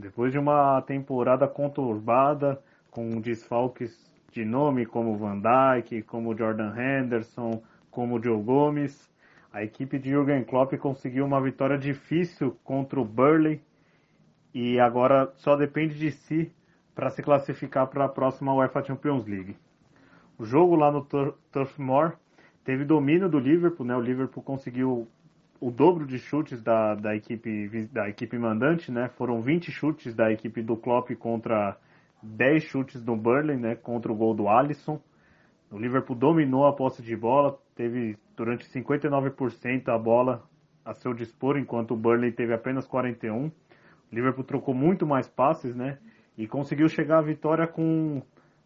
Depois de uma temporada conturbada, com desfalques de nome como Van Dijk, como Jordan Henderson, como Joe Gomes, a equipe de Jürgen Klopp conseguiu uma vitória difícil contra o Burley e agora só depende de si para se classificar para a próxima UEFA Champions League. O jogo lá no Turf Moor teve domínio do Liverpool, né? O Liverpool conseguiu o dobro de chutes da, da, equipe, da equipe mandante, né? Foram 20 chutes da equipe do Klopp contra 10 chutes do Burnley, né? Contra o gol do Alisson. O Liverpool dominou a posse de bola, teve durante 59% a bola a seu dispor, enquanto o Burnley teve apenas 41. O Liverpool trocou muito mais passes, né? E conseguiu chegar à vitória com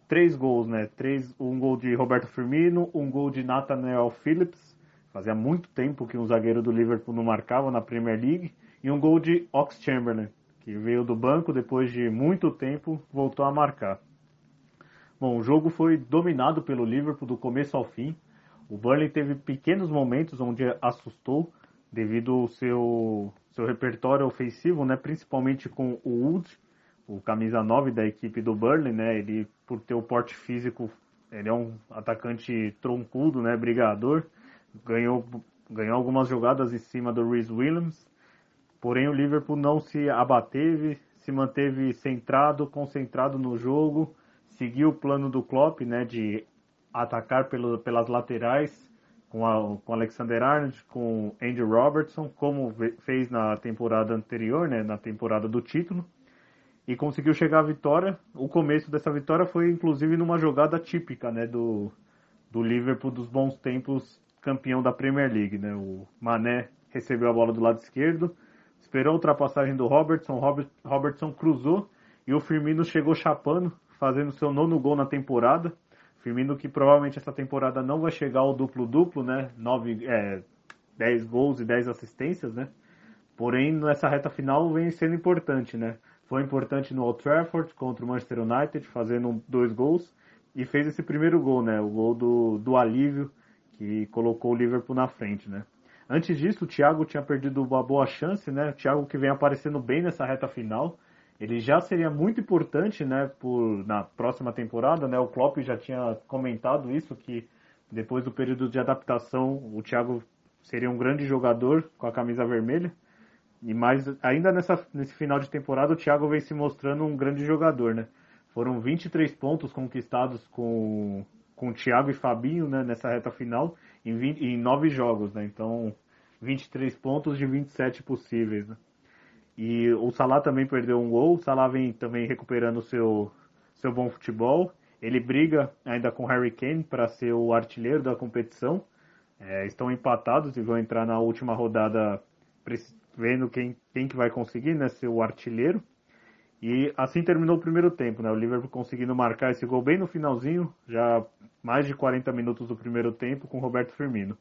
três gols, né? Três, um gol de Roberto Firmino, um gol de Nathaniel Phillips Fazia muito tempo que um zagueiro do Liverpool não marcava na Premier League. E um gol de Ox Chamberlain, que veio do banco depois de muito tempo, voltou a marcar. Bom, o jogo foi dominado pelo Liverpool do começo ao fim. O Burnley teve pequenos momentos onde assustou devido ao seu, seu repertório ofensivo, né, principalmente com o Wood, o camisa 9 da equipe do Burnley, né, ele por ter o porte físico, ele é um atacante troncudo, né, brigador, ganhou, ganhou algumas jogadas em cima do Rhys Williams, porém o Liverpool não se abateve, se manteve centrado, concentrado no jogo, seguiu o plano do Klopp, né, de atacar pelo, pelas laterais com, a, com Alexander Arnold, com Andy Robertson, como fez na temporada anterior, né, na temporada do título, e conseguiu chegar à vitória. O começo dessa vitória foi inclusive numa jogada típica, né, do, do Liverpool dos bons tempos campeão da Premier League, né? O Mané recebeu a bola do lado esquerdo, esperou a ultrapassagem do Robertson, Robert, Robertson cruzou e o Firmino chegou chapando, fazendo seu nono gol na temporada. Firmino que provavelmente essa temporada não vai chegar ao duplo-duplo, né? Nove, é, 10 gols e 10 assistências, né? Porém, nessa reta final vem sendo importante, né? Foi importante no Old Trafford contra o Manchester United, fazendo dois gols, e fez esse primeiro gol, né? O gol do, do alívio que colocou o Liverpool na frente, né? Antes disso, o Thiago tinha perdido uma boa chance, né? O Thiago que vem aparecendo bem nessa reta final. Ele já seria muito importante, né, por, na próxima temporada, né? O Klopp já tinha comentado isso, que depois do período de adaptação, o Thiago seria um grande jogador com a camisa vermelha. E mais, ainda nessa, nesse final de temporada, o Thiago vem se mostrando um grande jogador, né? Foram 23 pontos conquistados com com Thiago e Fabinho né, nessa reta final em, 20, em 9 jogos, né? Então, 23 pontos de 27 possíveis. Né? E o Salah também perdeu um gol. O Salah vem também recuperando seu seu bom futebol. Ele briga ainda com Harry Kane para ser o artilheiro da competição. É, estão empatados e vão entrar na última rodada vendo quem, quem que vai conseguir né, ser o artilheiro. E assim terminou o primeiro tempo, né? O Liverpool conseguindo marcar esse gol bem no finalzinho, já mais de 40 minutos do primeiro tempo com Roberto Firmino.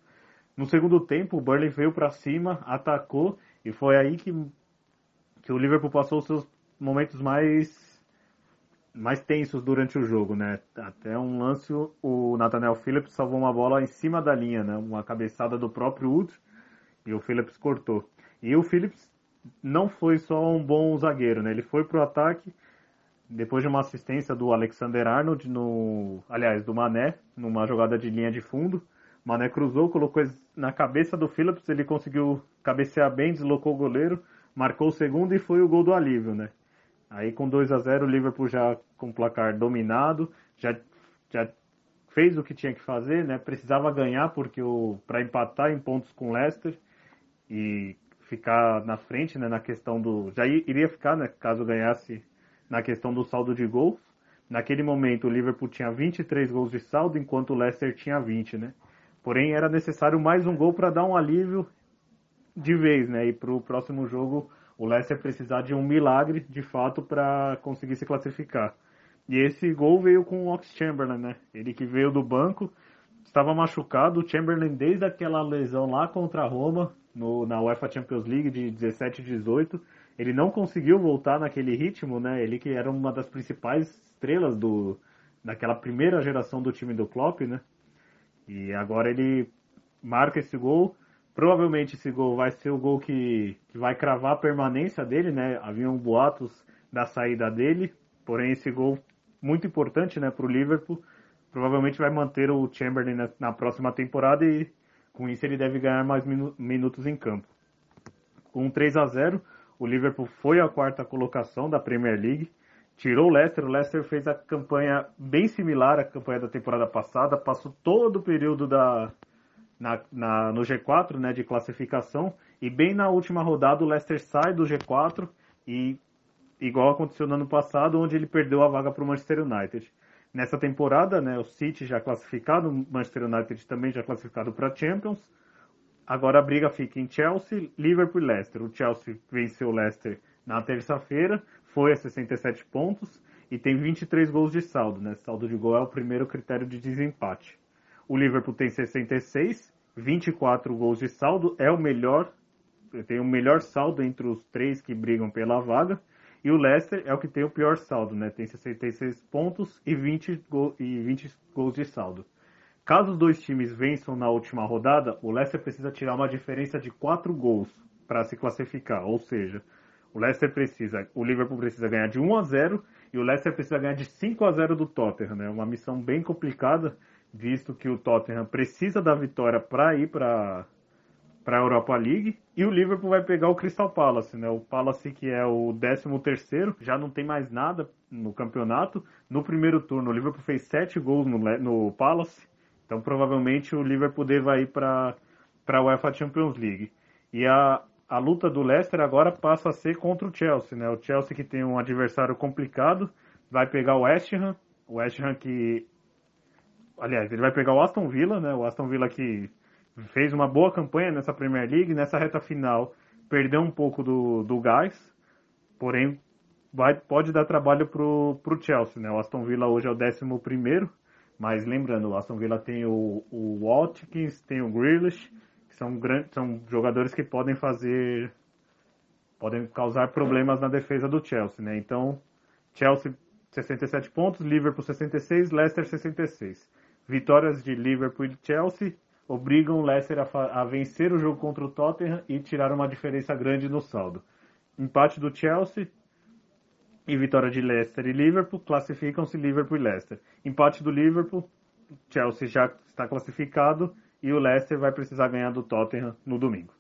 No segundo tempo, o Burnley veio para cima, atacou e foi aí que, que o Liverpool passou os seus momentos mais mais tensos durante o jogo, né? Até um lance o Nathaniel Phillips salvou uma bola em cima da linha, né? Uma cabeçada do próprio Wood e o Phillips cortou. E o Phillips não foi só um bom zagueiro, né? Ele foi pro ataque depois de uma assistência do Alexander Arnold no, aliás, do Mané, numa jogada de linha de fundo. Mané cruzou, colocou na cabeça do Phillips, ele conseguiu cabecear bem, deslocou o goleiro, marcou o segundo e foi o gol do alívio, né? Aí com 2 a 0 o Liverpool já com o placar dominado, já, já fez o que tinha que fazer, né? Precisava ganhar porque o para empatar em pontos com o Leicester e ficar na frente, né, na questão do. Já iria ficar, né, caso ganhasse na questão do saldo de gols. Naquele momento, o Liverpool tinha 23 gols de saldo, enquanto o Leicester tinha 20, né? Porém, era necessário mais um gol para dar um alívio de vez, né? E para o próximo jogo, o Leicester precisar de um milagre, de fato, para conseguir se classificar. E esse gol veio com o Ox Chamberlain, né? Ele que veio do banco, estava machucado. O Chamberlain, desde aquela lesão lá contra a Roma, no, na UEFA Champions League de 17 e 18. Ele não conseguiu voltar naquele ritmo, né? Ele que era uma das principais estrelas do, daquela primeira geração do time do Klopp, né? E agora ele marca esse gol, Provavelmente esse gol vai ser o gol que, que vai cravar a permanência dele, né? Haviam boatos da saída dele, porém esse gol muito importante, né, para o Liverpool, provavelmente vai manter o Chamberlain na, na, próxima temporada e com isso ele deve ganhar mais minu minutos em campo. Com 3 a 0, o Liverpool foi à quarta colocação da Premier League, tirou o Leicester. O Leicester fez a campanha bem similar à campanha da temporada passada, passou todo o período da, na, na, no G4 né, de classificação. E bem na última rodada o Leicester sai do G4 e igual aconteceu no ano passado, onde ele perdeu a vaga para o Manchester United. Nessa temporada, né, o City já classificado, o Manchester United também já classificado para Champions. Agora a briga fica em Chelsea, Liverpool e Leicester. O Chelsea venceu o Leicester na terça-feira, foi a 67 pontos e tem 23 gols de saldo. Né? Saldo de gol é o primeiro critério de desempate. O Liverpool tem 66, 24 gols de saldo, é o melhor, tem o melhor saldo entre os três que brigam pela vaga. E o Leicester é o que tem o pior saldo, né? Tem 66 pontos e 20, go e 20 gols de saldo. Caso os dois times vençam na última rodada, o Leicester precisa tirar uma diferença de 4 gols para se classificar. Ou seja, o Leicester precisa, o Liverpool precisa ganhar de 1 a 0 e o Leicester precisa ganhar de 5 a 0 do Tottenham, né? Uma missão bem complicada visto que o Tottenham precisa da vitória para ir para para a Europa League e o Liverpool vai pegar o Crystal Palace, né? O Palace que é o 13 terceiro, já não tem mais nada no campeonato. No primeiro turno o Liverpool fez sete gols no, no Palace, então provavelmente o Liverpool deve ir para a UEFA Champions League. E a, a luta do Leicester agora passa a ser contra o Chelsea, né? O Chelsea que tem um adversário complicado, vai pegar o West Ham, o West Ham que aliás, ele vai pegar o Aston Villa, né? O Aston Villa que fez uma boa campanha nessa Premier League, nessa reta final perdeu um pouco do, do gás, porém vai, pode dar trabalho pro, pro Chelsea, né? O Aston Villa hoje é o 11 primeiro, mas lembrando, o Aston Villa tem o, o Watkins, tem o Grealish, que são, grandes, são jogadores que podem fazer, podem causar problemas na defesa do Chelsea, né? Então, Chelsea 67 pontos, Liverpool 66, Leicester 66 vitórias de Liverpool e Chelsea obrigam o Leicester a, a, vencer o jogo contra o Tottenham e tirar uma diferença grande no saldo. Empate do Chelsea e vitória de Leicester e Liverpool classificam-se Liverpool e Leicester. Empate do Liverpool, Chelsea já está classificado e o Leicester vai precisar ganhar do Tottenham no domingo.